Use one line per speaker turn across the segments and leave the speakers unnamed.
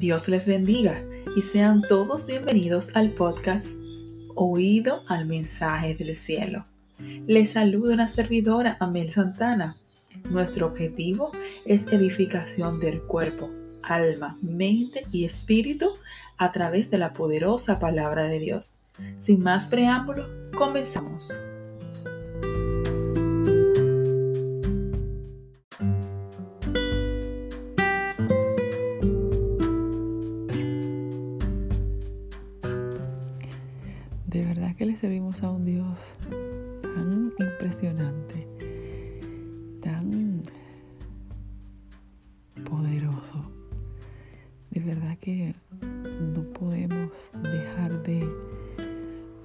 Dios les bendiga y sean todos bienvenidos al podcast Oído al mensaje del cielo. Les saluda una servidora, Amel Santana. Nuestro objetivo es edificación del cuerpo, alma, mente y espíritu a través de la poderosa palabra de Dios. Sin más preámbulo, comenzamos. De verdad que no podemos dejar de,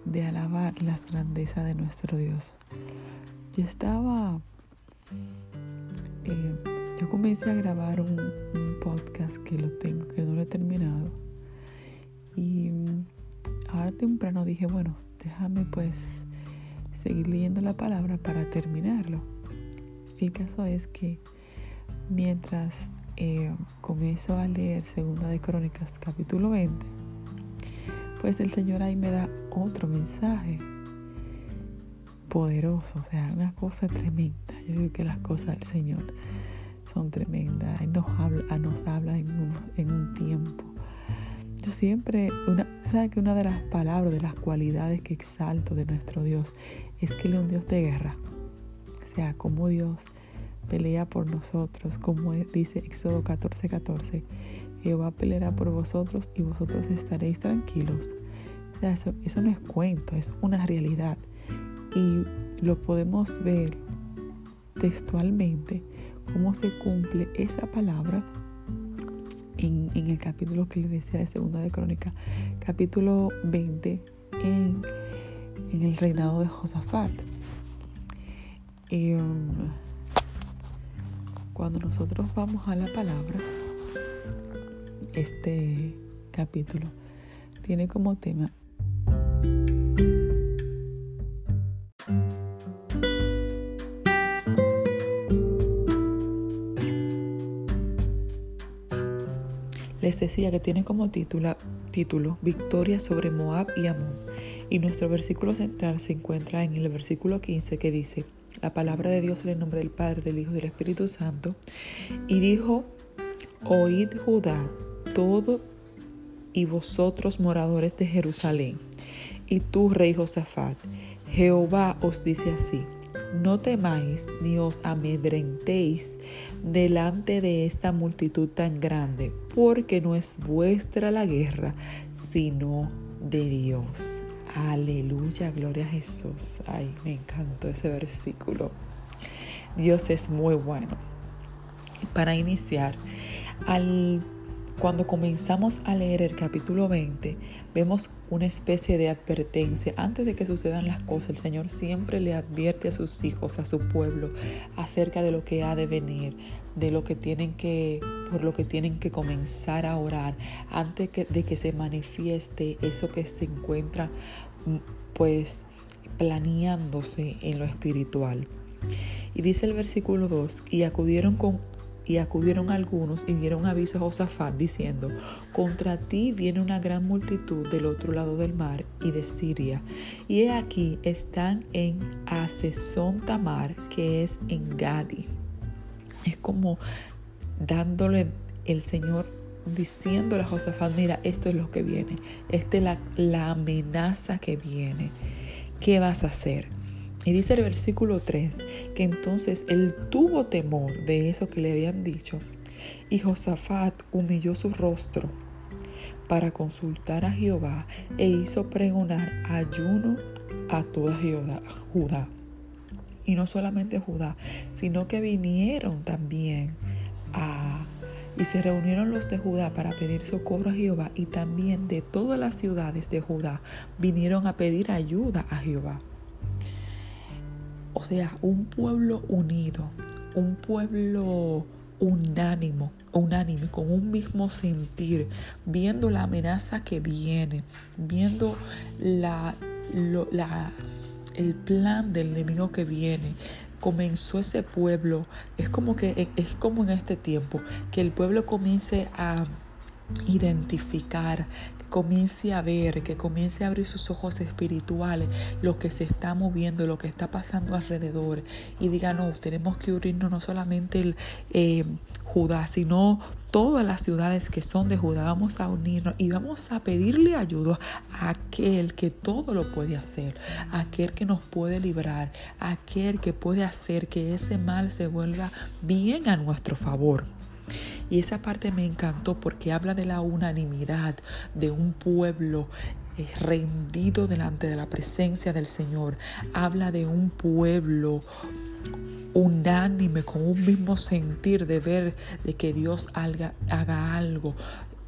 de alabar las grandezas de nuestro Dios. Yo estaba, eh, yo comencé a grabar un, un podcast que lo tengo, que no lo he terminado. Y ahora temprano dije, bueno, déjame pues seguir leyendo la palabra para terminarlo. El caso es que mientras eh, comienzo a leer Segunda de Crónicas capítulo 20, pues el Señor ahí me da otro mensaje poderoso, o sea, una cosa tremenda. Yo digo que las cosas del Señor son tremendas. Él nos habla, nos habla en en un tiempo yo siempre, una, ¿sabe que una de las palabras, de las cualidades que exalto de nuestro Dios es que Él es un Dios de guerra? O sea, como Dios pelea por nosotros, como dice Éxodo 14, 14. Jehová peleará por vosotros y vosotros estaréis tranquilos. Eso, eso no es cuento, es una realidad. Y lo podemos ver textualmente, cómo se cumple esa palabra en, el capítulo que les decía de Segunda de Crónica, capítulo 20, en, el reinado de Josafat. Um, cuando nosotros vamos a la palabra, este capítulo tiene como tema Les decía que tiene como título, título Victoria sobre Moab y Amón. Y nuestro versículo central se encuentra en el versículo 15 que dice, la palabra de Dios en el nombre del Padre, del Hijo y del Espíritu Santo. Y dijo, oíd Judá, todo y vosotros moradores de Jerusalén, y tú, rey Josafat, Jehová os dice así, no temáis ni os amedrentéis delante de esta multitud tan grande, porque no es vuestra la guerra, sino de Dios. Aleluya, gloria a Jesús. Ay, me encantó ese versículo. Dios es muy bueno. Para iniciar, al cuando comenzamos a leer el capítulo 20, vemos una especie de advertencia. Antes de que sucedan las cosas, el Señor siempre le advierte a sus hijos, a su pueblo, acerca de lo que ha de venir, de lo que tienen que, por lo que tienen que comenzar a orar, antes de que se manifieste eso que se encuentra, pues, planeándose en lo espiritual. Y dice el versículo 2, y acudieron con y acudieron algunos y dieron aviso a Josafat diciendo, contra ti viene una gran multitud del otro lado del mar y de Siria. Y he aquí están en Asesón Tamar, que es en Gadi. Es como dándole el Señor diciéndole a Josafat, mira, esto es lo que viene, esta es la, la amenaza que viene. ¿Qué vas a hacer? Y dice el versículo 3 que entonces él tuvo temor de eso que le habían dicho y Josafat humilló su rostro para consultar a Jehová e hizo pregonar ayuno a toda Judá. Y no solamente Judá, sino que vinieron también a... Y se reunieron los de Judá para pedir socorro a Jehová y también de todas las ciudades de Judá vinieron a pedir ayuda a Jehová. O sea, un pueblo unido, un pueblo unánimo, unánime, con un mismo sentir, viendo la amenaza que viene, viendo el plan del enemigo que viene. Comenzó ese pueblo, es como que es como en este tiempo, que el pueblo comience a identificar, comience a ver, que comience a abrir sus ojos espirituales, lo que se está moviendo, lo que está pasando alrededor. Y diga, no, tenemos que unirnos no solamente el eh, Judá, sino todas las ciudades que son de Judá. Vamos a unirnos y vamos a pedirle ayuda a aquel que todo lo puede hacer, aquel que nos puede librar, aquel que puede hacer que ese mal se vuelva bien a nuestro favor. Y esa parte me encantó porque habla de la unanimidad de un pueblo eh, rendido delante de la presencia del Señor. Habla de un pueblo unánime, con un mismo sentir de ver de que Dios haga, algo.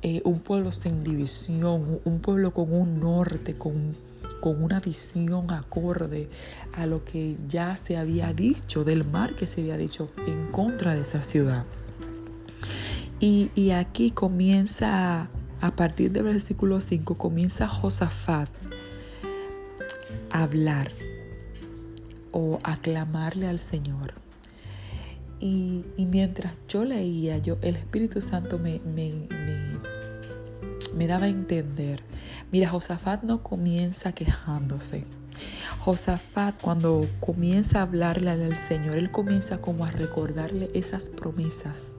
Eh, un pueblo sin división, un pueblo con un norte, con, con una visión acorde a lo que ya se había dicho, del mar que se había dicho en contra de esa ciudad. Y, aquí comienza, a partir del versículo 5, comienza Josafat a hablar o aclamarle al Señor. Y, mientras yo leía, yo, el Espíritu Santo me, me, me, daba a entender. Mira, Josafat no comienza quejándose. Josafat cuando comienza a hablarle al Señor, él comienza como a recordarle esas promesas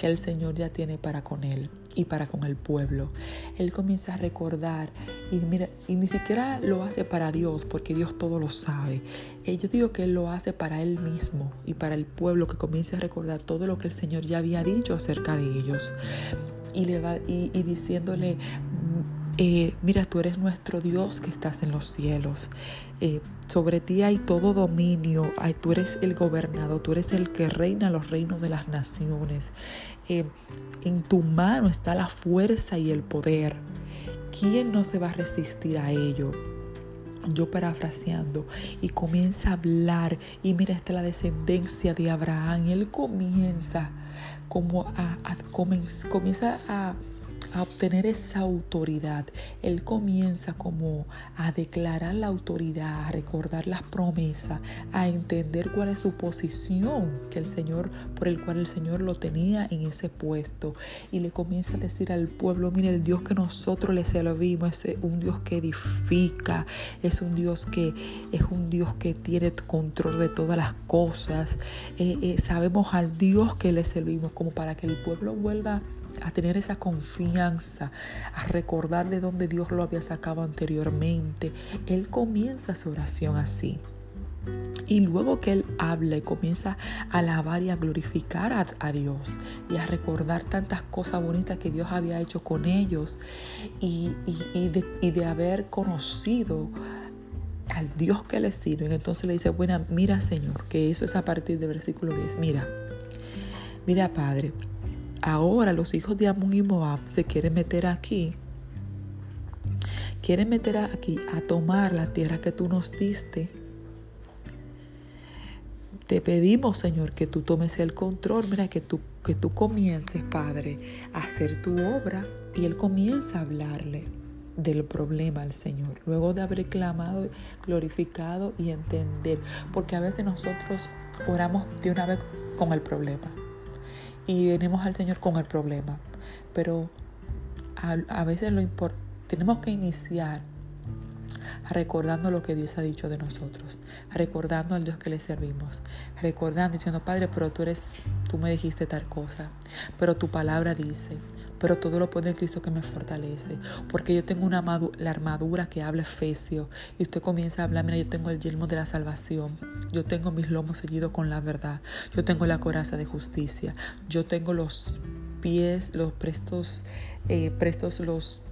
que el Señor ya tiene para con él y para con el pueblo. Él comienza a recordar y mira, y ni siquiera lo hace para Dios, porque Dios todo lo sabe. Eh, yo digo que Él lo hace para Él mismo y para el pueblo que comience a recordar todo lo que el Señor ya había dicho acerca de ellos. Y, le va, y, y diciéndole, eh, mira, tú eres nuestro Dios que estás en los cielos. Eh, sobre ti hay todo dominio, tú eres el gobernador, tú eres el que reina los reinos de las naciones. Eh, en tu mano está la fuerza y el poder. ¿Quién no se va a resistir a ello? yo parafraseando, y comienza a hablar, y mira, esta la descendencia de Abraham, él comienza como a, a comienza a a obtener esa autoridad. Él comienza como a declarar la autoridad, a recordar las promesas, a entender cuál es su posición que el Señor, por el cual el Señor lo tenía en ese puesto. Y le comienza a decir al pueblo, mire, el Dios que nosotros le servimos es un Dios que edifica, es un Dios que es un Dios que tiene control de todas las cosas. Eh, eh, sabemos al Dios que le servimos como para que el pueblo vuelva a tener esa confianza, a recordar de dónde Dios lo había sacado anteriormente. Él comienza su oración así. Y luego que Él habla y comienza a alabar y a glorificar a, Dios y a recordar tantas cosas bonitas que Dios había hecho con ellos y, de, y de, haber conocido al Dios que le sirve. Entonces le dice, bueno, mira Señor, que eso es a partir del versículo 10. Mira, mira Padre, ahora los hijos de Amón y Moab se quieren meter aquí. Quieren meter aquí a tomar la tierra que tú nos diste. Te pedimos, Señor, que tú tomes el control. Mira, que tú, que tú comiences, Padre, a hacer tu obra. Y Él comienza a hablarle del problema al Señor. Luego de haber clamado, glorificado y entender. Porque a veces nosotros oramos de una vez con el problema y venimos al Señor con el problema. Pero a, veces lo tenemos que iniciar recordando lo que Dios ha dicho de nosotros, recordando al Dios que le servimos, recordando, diciendo, Padre, pero tú eres, tú me dijiste tal cosa, pero tu palabra dice, pero todo lo puede Cristo que me fortalece. Porque yo tengo una la armadura que habla Efesio. Y usted comienza a hablar, mira, yo tengo el yelmo de la salvación. Yo tengo mis lomos seguidos con la verdad. Yo tengo la coraza de justicia. Yo tengo los pies, los prestos, eh, prestos los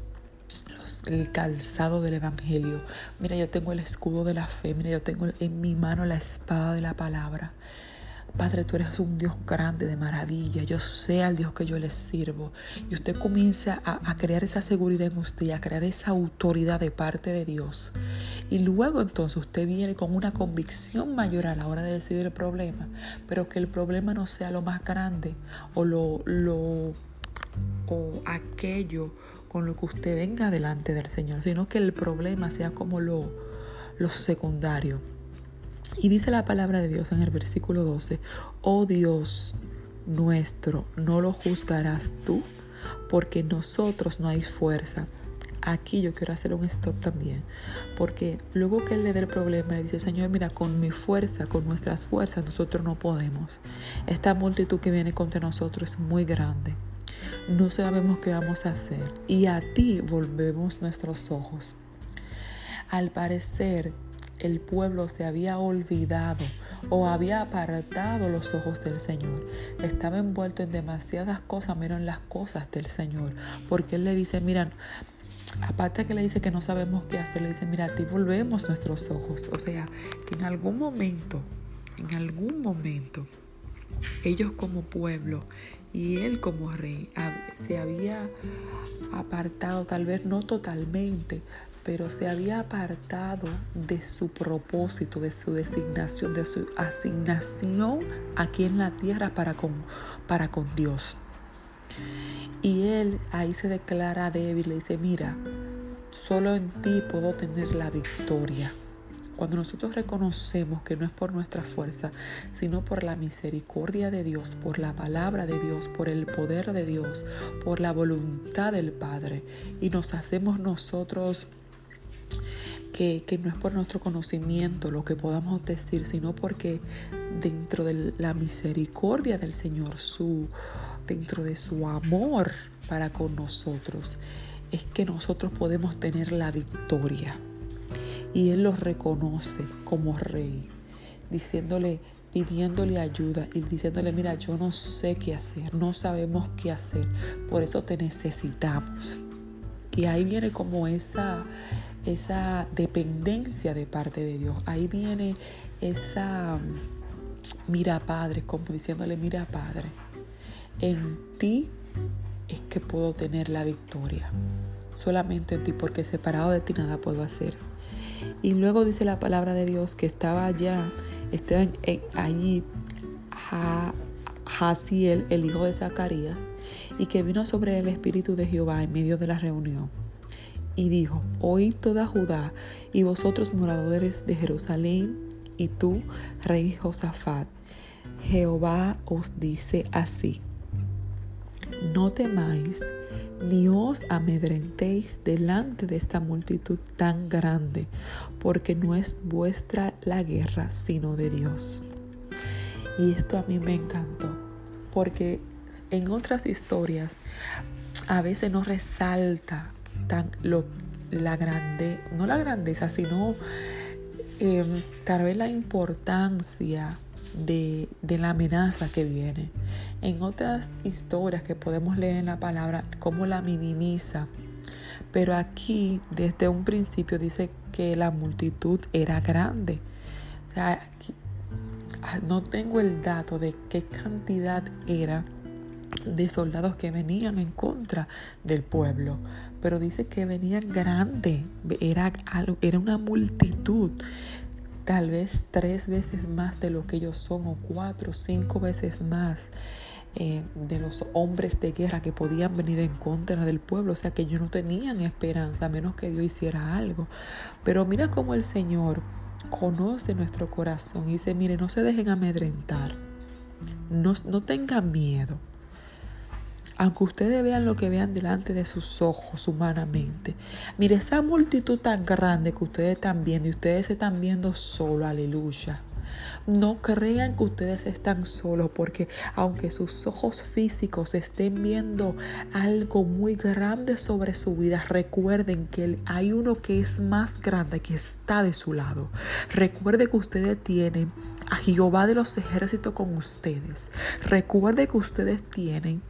el calzado del Evangelio. Mira, yo tengo el escudo de la fe. Mira, yo tengo en mi mano la espada de la palabra. Padre, tú eres un Dios grande de maravilla. Yo sé al Dios que yo le sirvo. Y usted comienza a, crear esa seguridad en usted, a crear esa autoridad de parte de Dios. Y luego entonces usted viene con una convicción mayor a la hora de decidir el problema. Pero que el problema no sea lo más grande o lo, lo o aquello con lo que usted venga delante del Señor, sino que el problema sea como lo, lo secundario. Y dice la palabra de Dios en el versículo 12, oh Dios nuestro, ¿no lo juzgarás tú? porque nosotros no hay fuerza. Aquí yo quiero hacer un stop también, porque luego que él le dé el problema, le dice, Señor, mira, con mi fuerza, con nuestras fuerzas, nosotros no podemos. Esta multitud que viene contra nosotros es muy grande. No sabemos qué vamos a hacer. Y a ti volvemos nuestros ojos. Al parecer, el pueblo se había olvidado o había apartado los ojos del Señor. Estaba envuelto en demasiadas cosas, menos en las cosas del Señor. Porque Él le dice, mira, aparte que le dice que no sabemos qué hacer, le dice, mira, a ti volvemos nuestros ojos. O sea, que en algún momento, en algún momento, ellos como pueblo y él como rey se había apartado, tal vez no totalmente, pero se había apartado de su propósito, de su designación, de su asignación aquí en la tierra para con, para con Dios. Y él ahí se declara débil, le dice, mira, solo en ti puedo tener la victoria. Cuando nosotros reconocemos que no es por nuestra fuerza, sino por la misericordia de Dios, por la palabra de Dios, por el poder de Dios, por la voluntad del Padre, y nos hacemos nosotros que, no es por nuestro conocimiento lo que podamos decir, sino porque dentro de la misericordia del Señor, su, dentro de su amor para con nosotros, es que nosotros podemos tener la victoria y Él los reconoce como rey, diciéndole, pidiéndole ayuda y diciéndole, mira, yo no sé qué hacer, no sabemos qué hacer, por eso te necesitamos. Y ahí viene como esa, esa dependencia de parte de Dios, ahí viene esa, mira Padre, como diciéndole, mira Padre, en ti es que puedo tener la victoria. Solamente en ti, porque separado de ti nada puedo hacer. Y luego dice la palabra de Dios que estaba allá, estaba allí Jaciel, el hijo de Zacarías, y que vino sobre el Espíritu de Jehová en medio de la reunión. Y dijo, oíd toda Judá y vosotros moradores de Jerusalén, y tú, rey Josafat, Jehová os dice así, no temáis ni os amedrentéis delante de esta multitud tan grande, porque no es vuestra la guerra, sino de Dios. Y esto a mí me encantó, porque en otras historias a veces no resalta tan lo, la grande, no la grandeza, sino em, tal vez la importancia de, la amenaza que viene. En otras historias que podemos leer en la palabra, cómo la minimiza. Pero aquí, desde un principio, dice que la multitud era grande. Ah, no tengo el dato de qué cantidad era de soldados que venían en contra del pueblo, pero dice que venían grande, era, era una multitud tal vez tres veces más de lo que ellos son o cuatro, cinco veces más eh, de los hombres de guerra que podían venir en contra del pueblo. O sea que ellos no tenían esperanza a menos que Dios hiciera algo. Pero mira cómo el Señor conoce nuestro corazón y dice, mire, no se dejen amedrentar, no, no tengan miedo aunque ustedes vean lo que vean delante de sus ojos humanamente. Mire, esa multitud tan grande que ustedes están viendo y ustedes se están viendo solo, aleluya. No crean que ustedes están solos porque aunque sus ojos físicos estén viendo algo muy grande sobre su vida, recuerden que hay uno que es más grande que está de su lado. Recuerde que ustedes tienen a Jehová de los ejércitos con ustedes. Recuerde que ustedes tienen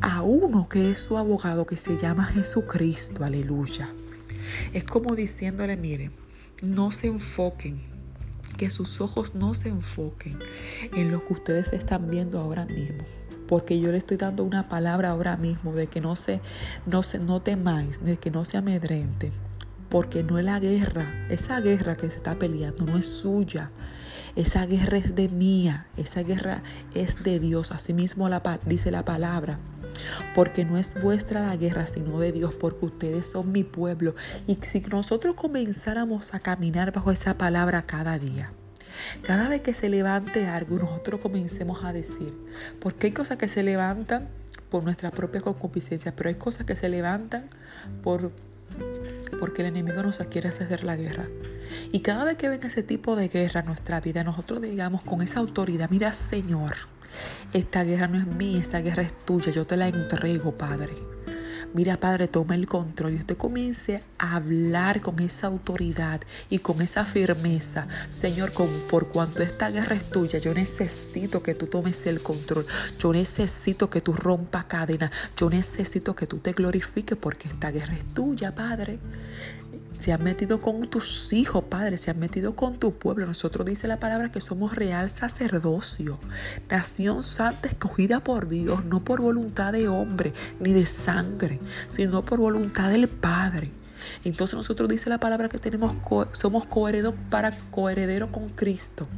a uno que es su abogado que se llama Jesucristo. Aleluya. Es como diciéndole, miren, no se enfoquen que sus ojos no se enfoquen en lo que ustedes están viendo ahora mismo. Porque yo le estoy dando una palabra ahora mismo de que no se, no se, no temáis, de que no se amedrente. Porque no es la guerra, esa guerra que se está peleando no es suya. Esa guerra es de mía, esa guerra es de Dios. Asimismo la, dice la palabra porque no es vuestra la guerra, sino de Dios, porque ustedes son mi pueblo. Y si nosotros comenzáramos a caminar bajo esa palabra cada día, cada vez que se levante algo, nosotros comencemos a decir, porque hay cosas que se levantan por nuestra propia concupiscencia, pero hay cosas que se levantan por porque el enemigo nos quiere hacer la guerra. Y cada vez que venga ese tipo de guerra en nuestra vida, nosotros digamos con esa autoridad, mira Señor, esta guerra no es mía, esta guerra es tuya, yo te la entrego, Padre. Mira, Padre, toma el control y usted comience a hablar con esa autoridad y con esa firmeza. Señor, por cuanto esta guerra es tuya, yo necesito que tú tomes el control. Yo necesito que tú rompas cadena. Yo necesito que tú te glorifiques porque esta guerra es tuya, Padre se han metido con tus hijos, Padre, se han metido con tu pueblo. Nosotros dice la palabra que somos real sacerdocio, nación santa escogida por Dios, no por voluntad de hombre ni de sangre, sino por voluntad del Padre. Entonces nosotros dice la palabra que tenemos somos coherederos para coherederos con Cristo.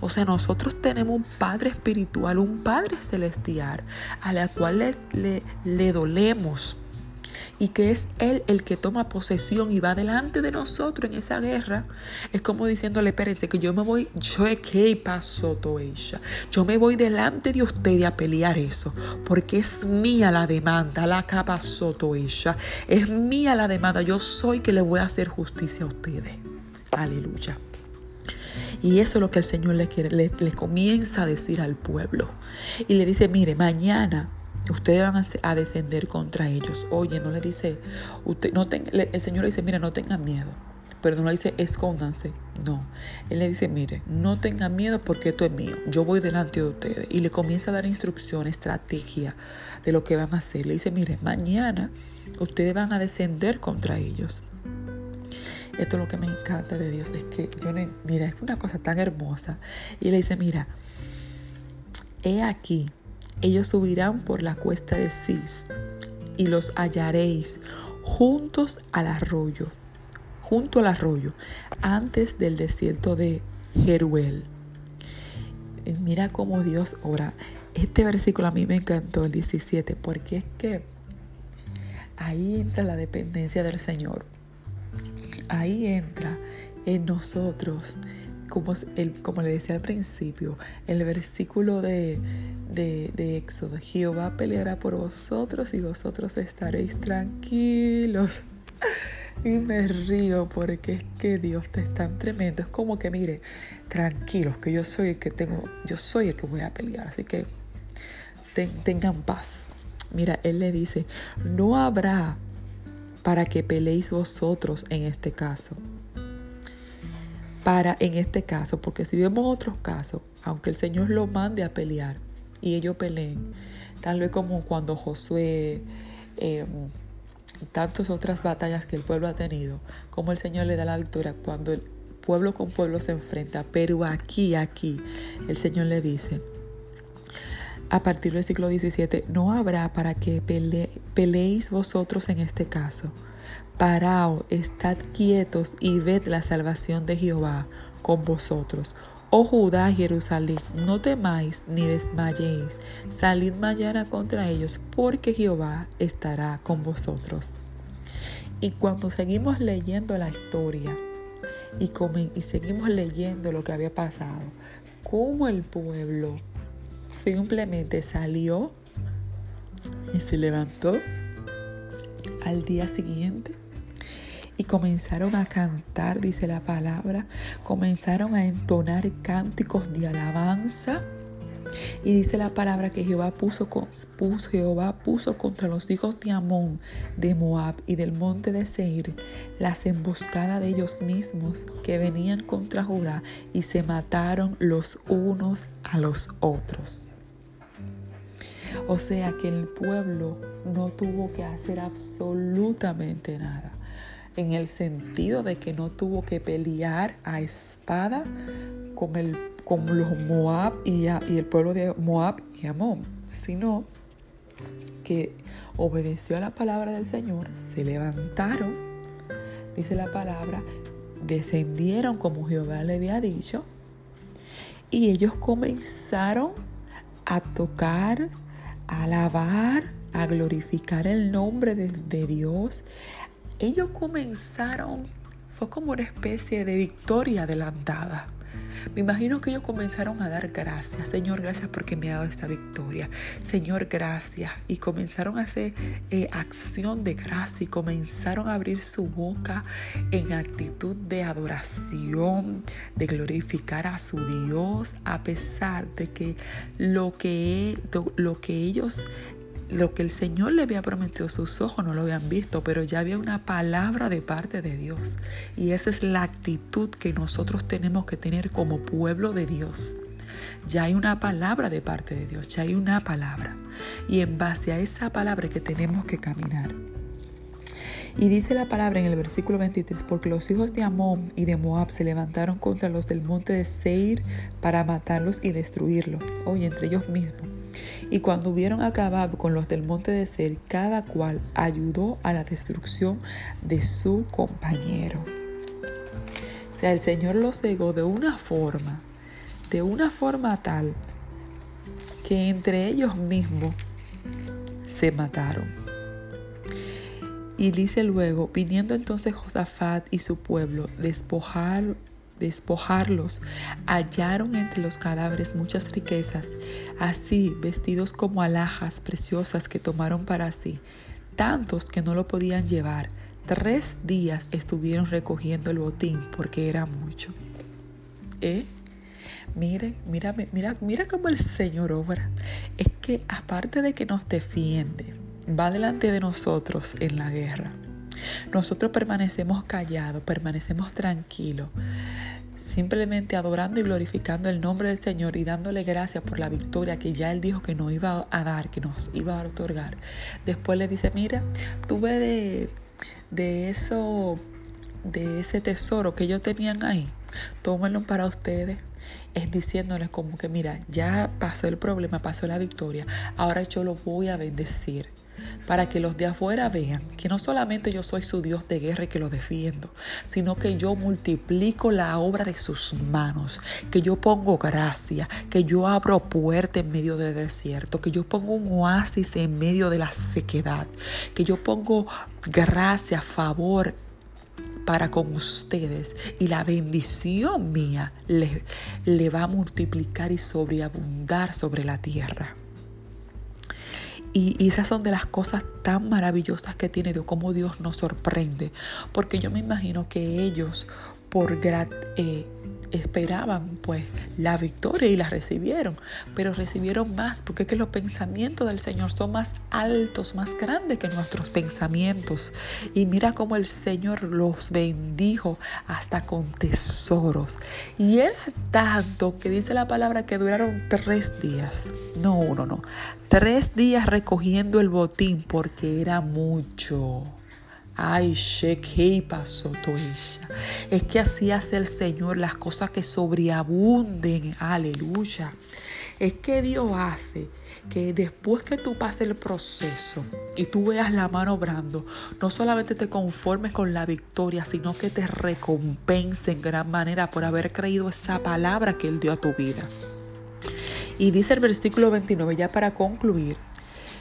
O sea, nosotros tenemos un Padre espiritual, un Padre celestial, a la cual le, le dolemos y que es Él el que toma posesión y va delante de nosotros en esa guerra, es como diciéndole, espérense, que yo me voy, yo que pasó todo ella, yo me voy delante de ustedes a pelear eso, porque es mía la demanda, la capa soto ella, es mía la demanda, yo soy que le voy a hacer justicia a ustedes. Aleluya. Y eso es lo que el Señor le, quiere, le, le comienza a decir al pueblo. Y le dice, mire, mañana ustedes van a, descender contra ellos. Oye, no le dice, usted, no el Señor le dice, mira, no tengan miedo. Pero no le dice, escóndanse. No. Él le dice, mire, no tengan miedo porque esto es mío. Yo voy delante de ustedes. Y le comienza a dar instrucción, estrategia de lo que van a hacer. Le dice, mire, mañana ustedes van a descender contra ellos. Esto es lo que me encanta de Dios. Es que yo, mira, es una cosa tan hermosa. Y le dice, mira, he aquí ellos subirán por la cuesta de Cis y los hallaréis juntos al arroyo, junto al arroyo, antes del desierto de Jeruel. Mira cómo Dios ora. Este versículo a mí me encantó, el 17, porque es que ahí entra la dependencia del Señor. Ahí entra en nosotros como, el, como le decía al principio, el versículo de, de, de Éxodo, Jehová peleará por vosotros y vosotros estaréis tranquilos. Y me río porque es que Dios te es tan tremendo. Es como que, mire, tranquilos, que yo soy el que tengo, yo soy el que voy a pelear. Así que tengan paz. Mira, Él le dice, no habrá para que peleéis vosotros en este caso para en este caso, porque si vemos otros casos, aunque el Señor lo mande a pelear y ellos peleen, tal vez como cuando Josué, eh, tantas otras batallas que el pueblo ha tenido, como el Señor le da la victoria cuando el pueblo con pueblo se enfrenta, pero aquí, aquí, el Señor le dice, a partir del siglo XVII, no habrá para que peleéis vosotros en este caso Paraos, estad quietos y ved la salvación de Jehová con vosotros. Oh Judá, Jerusalén, no temáis ni desmayéis, salid mañana contra ellos, porque Jehová estará con vosotros. Y cuando seguimos leyendo la historia y, y seguimos leyendo lo que había pasado, cómo el pueblo simplemente salió y se levantó al día siguiente y comenzaron a cantar, dice la palabra, comenzaron a entonar cánticos de alabanza. Y dice la palabra que Jehová puso, contra los hijos de Amón, de Moab y del monte de Seir las emboscadas de ellos mismos que venían contra Judá y se mataron los unos a los otros. O sea que el pueblo no tuvo que hacer absolutamente nada en el sentido de que no tuvo que pelear a espada con, el, con los Moab y, el pueblo de Moab y Amón, sino que obedeció a la palabra del Señor, se levantaron, dice la palabra, descendieron como Jehová le había dicho, y ellos comenzaron a tocar, a alabar, a glorificar el nombre de Dios, ellos comenzaron, fue como una especie de victoria adelantada. Me imagino que ellos comenzaron a dar gracias. Señor, gracias porque me ha dado esta victoria. Señor, gracias. Y comenzaron a hacer eh, acción de gracia y comenzaron a abrir su boca en actitud de adoración, de glorificar a su Dios, a pesar de que lo que, lo que ellos lo que el Señor le había prometido, sus ojos no lo habían visto, pero ya había una palabra de parte de Dios. Y esa es la actitud que nosotros tenemos que tener como pueblo de Dios. Ya hay una palabra de parte de Dios, ya hay una palabra. Y en base a esa palabra que tenemos que caminar. Y dice la palabra en el versículo 23, porque los hijos de Amón y de Moab se levantaron contra los del monte de Seir para matarlos y destruirlos, hoy entre ellos mismos. Y cuando hubieron acabado con los del monte de Ser, cada cual ayudó a la destrucción de su compañero. O sea, el Señor los cegó de una forma, de una forma tal, que entre ellos mismos se mataron. Y dice luego, viniendo entonces Josafat y su pueblo, despojar, despojarlos, hallaron entre los cadáveres muchas riquezas, así vestidos como alhajas preciosas que tomaron para sí, tantos que no lo podían llevar. Tres días estuvieron recogiendo el botín porque era mucho. ¿Eh? Miren, mira, mira, mira cómo el Señor obra. Es que aparte de que nos defiende, va delante de nosotros en la guerra. Nosotros permanecemos callados, permanecemos tranquilos, simplemente adorando y glorificando el nombre del Señor y dándole gracias por la victoria que ya Él dijo que nos iba a dar, que nos iba a otorgar. Después le dice, mira, tuve de, de eso, de ese tesoro que ellos tenían ahí, tómenlo para ustedes es diciéndoles como que mira, ya pasó el problema, pasó la victoria, ahora yo lo voy a bendecir para que los de afuera vean que no solamente yo soy su Dios de guerra y que lo defiendo, sino que yo multiplico la obra de sus manos, que yo pongo gracia, que yo abro puerta en medio del desierto, que yo pongo un oasis en medio de la sequedad, que yo pongo gracia, favor para con ustedes y la bendición mía le, le va a multiplicar y sobreabundar sobre la tierra. Y, esas son de las cosas tan maravillosas que tiene Dios, cómo Dios nos sorprende. Porque yo me imagino que ellos, por grat eh, esperaban pues la victoria y la recibieron, pero recibieron más porque es que los pensamientos del Señor son más altos, más grandes que nuestros pensamientos. Y mira cómo el Señor los bendijo hasta con tesoros. Y era tanto que dice la palabra que duraron tres días. No, uno, no. Tres días recogiendo el botín porque era mucho. Ay, pasó Es que así hace el Señor las cosas que sobreabunden. Aleluya. Es que Dios hace que después que tú pases el proceso y tú veas la mano obrando, no solamente te conformes con la victoria, sino que te recompense en gran manera por haber creído esa palabra que Él dio a tu vida. Y dice el versículo 29, ya para concluir,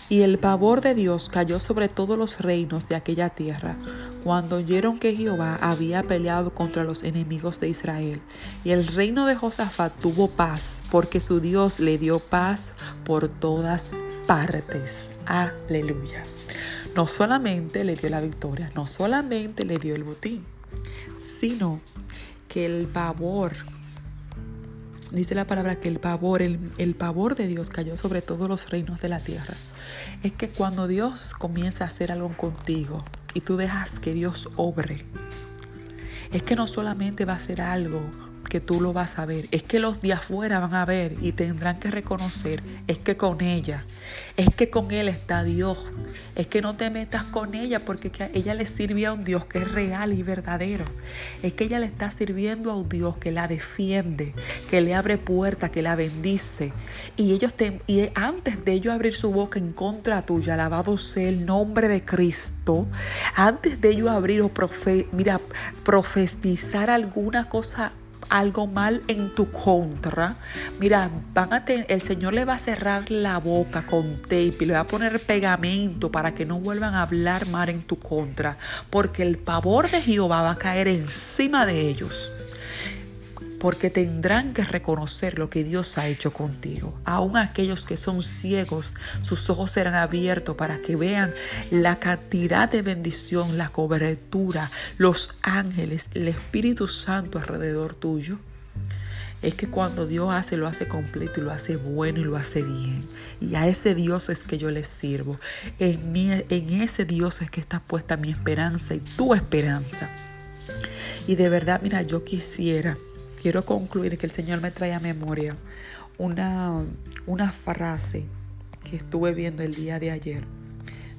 y el pavor de Dios cayó sobre todos los reinos de aquella tierra, cuando oyeron que Jehová había peleado contra los enemigos de Israel. Y el reino de Josafat tuvo paz, porque su Dios le dio paz por todas partes. Aleluya. No solamente le dio la victoria, no solamente le dio el botín, sino que el pavor dice la palabra que el pavor, el, el, pavor de Dios cayó sobre todos los reinos de la tierra. Es que cuando Dios comienza a hacer algo contigo y tú dejas que Dios obre, es que no solamente va a hacer algo que tú lo vas a ver, es que los de afuera van a ver y tendrán que reconocer, es que con ella, es que con él está Dios, es que no te metas con ella porque ella le sirve a un Dios que es real y verdadero, es que ella le está sirviendo a un Dios que la defiende, que le abre puertas, que la bendice. Y ellos te, y antes de ellos abrir su boca en contra tuya, alabado sea el nombre de Cristo, antes de ellos abrir o mira, profetizar alguna cosa algo mal en tu contra, mira, van a el Señor le va a cerrar la boca con tape y le va a poner pegamento para que no vuelvan a hablar mal en tu contra, porque el pavor de Jehová va a caer encima de ellos. Porque tendrán que reconocer lo que Dios ha hecho contigo. Aún aquellos que son ciegos, sus ojos serán abiertos para que vean la cantidad de bendición, la cobertura, los ángeles, el Espíritu Santo alrededor tuyo es que cuando Dios hace, lo hace completo y lo hace bueno y lo hace bien. Y a ese Dios es que yo le sirvo. En, en ese Dios es que está puesta mi esperanza y tu esperanza. Y de verdad, mira, yo quisiera, quiero concluir que el Señor me trae a memoria una, una frase que estuve viendo el día de ayer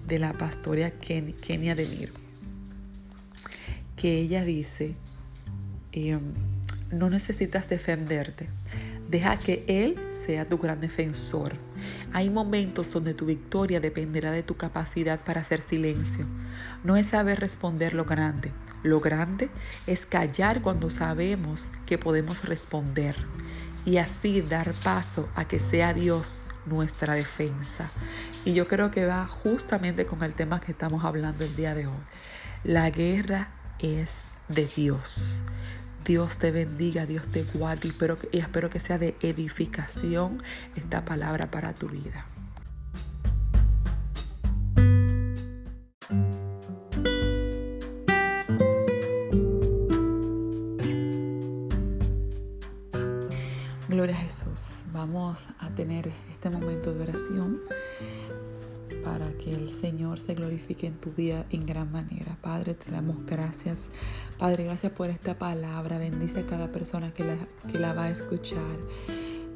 de la pastora Kenia Demir, que ella dice, em, no necesitas defenderte. Deja que Él sea tu gran defensor. Hay momentos donde tu victoria dependerá de tu capacidad para hacer silencio. No es saber responder lo grande. Lo grande es callar cuando sabemos que podemos responder y así dar paso a que sea Dios nuestra defensa. Y yo creo que va justamente con el tema que estamos hablando el día de hoy. La guerra es de Dios. Dios te bendiga, Dios te guarde y espero, que sea de edificación esta palabra para tu vida. Jesús. Vamos a tener este momento de oración para que el Señor se glorifique en tu vida en gran manera. Padre, te damos gracias. Padre, gracias por esta palabra. Bendice a cada persona que la, que la va a escuchar.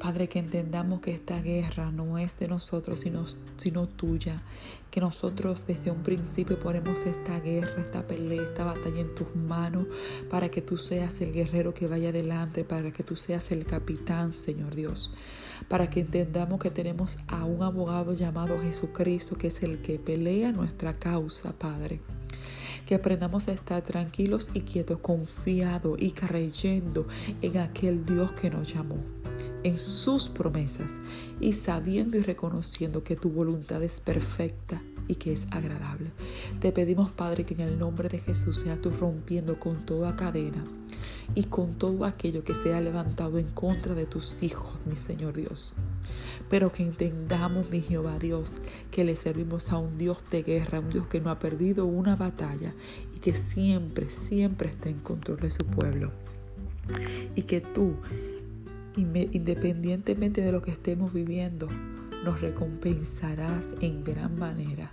Padre, que entendamos que esta guerra no es de nosotros, sino, sino tuya. Que nosotros desde un principio ponemos esta guerra, esta pelea, esta batalla en tus manos, para que tú seas el guerrero que vaya adelante, para que tú seas el capitán, Señor Dios. Para que entendamos que tenemos a un abogado llamado Jesucristo, que es el que pelea nuestra causa, Padre que aprendamos a estar tranquilos y quietos, confiados y creyendo en aquel Dios que nos llamó en sus promesas y sabiendo y reconociendo que tu voluntad es perfecta y que es agradable. Te pedimos, Padre, que en el nombre de Jesús sea tú rompiendo con toda cadena y con todo aquello que sea levantado en contra de tus hijos, mi Señor Dios. Pero que entendamos, mi Jehová Dios, que le servimos a un Dios de guerra, un Dios que no ha perdido una batalla y que siempre, siempre está en control de su pueblo. Y que tú independientemente de lo que estemos viviendo, nos recompensarás en gran manera,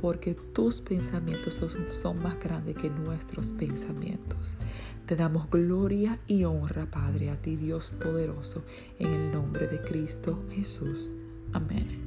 porque tus pensamientos son, más grandes que nuestros pensamientos. Te damos gloria y honra, Padre, a ti Dios poderoso, en el nombre de Cristo Jesús. Amén.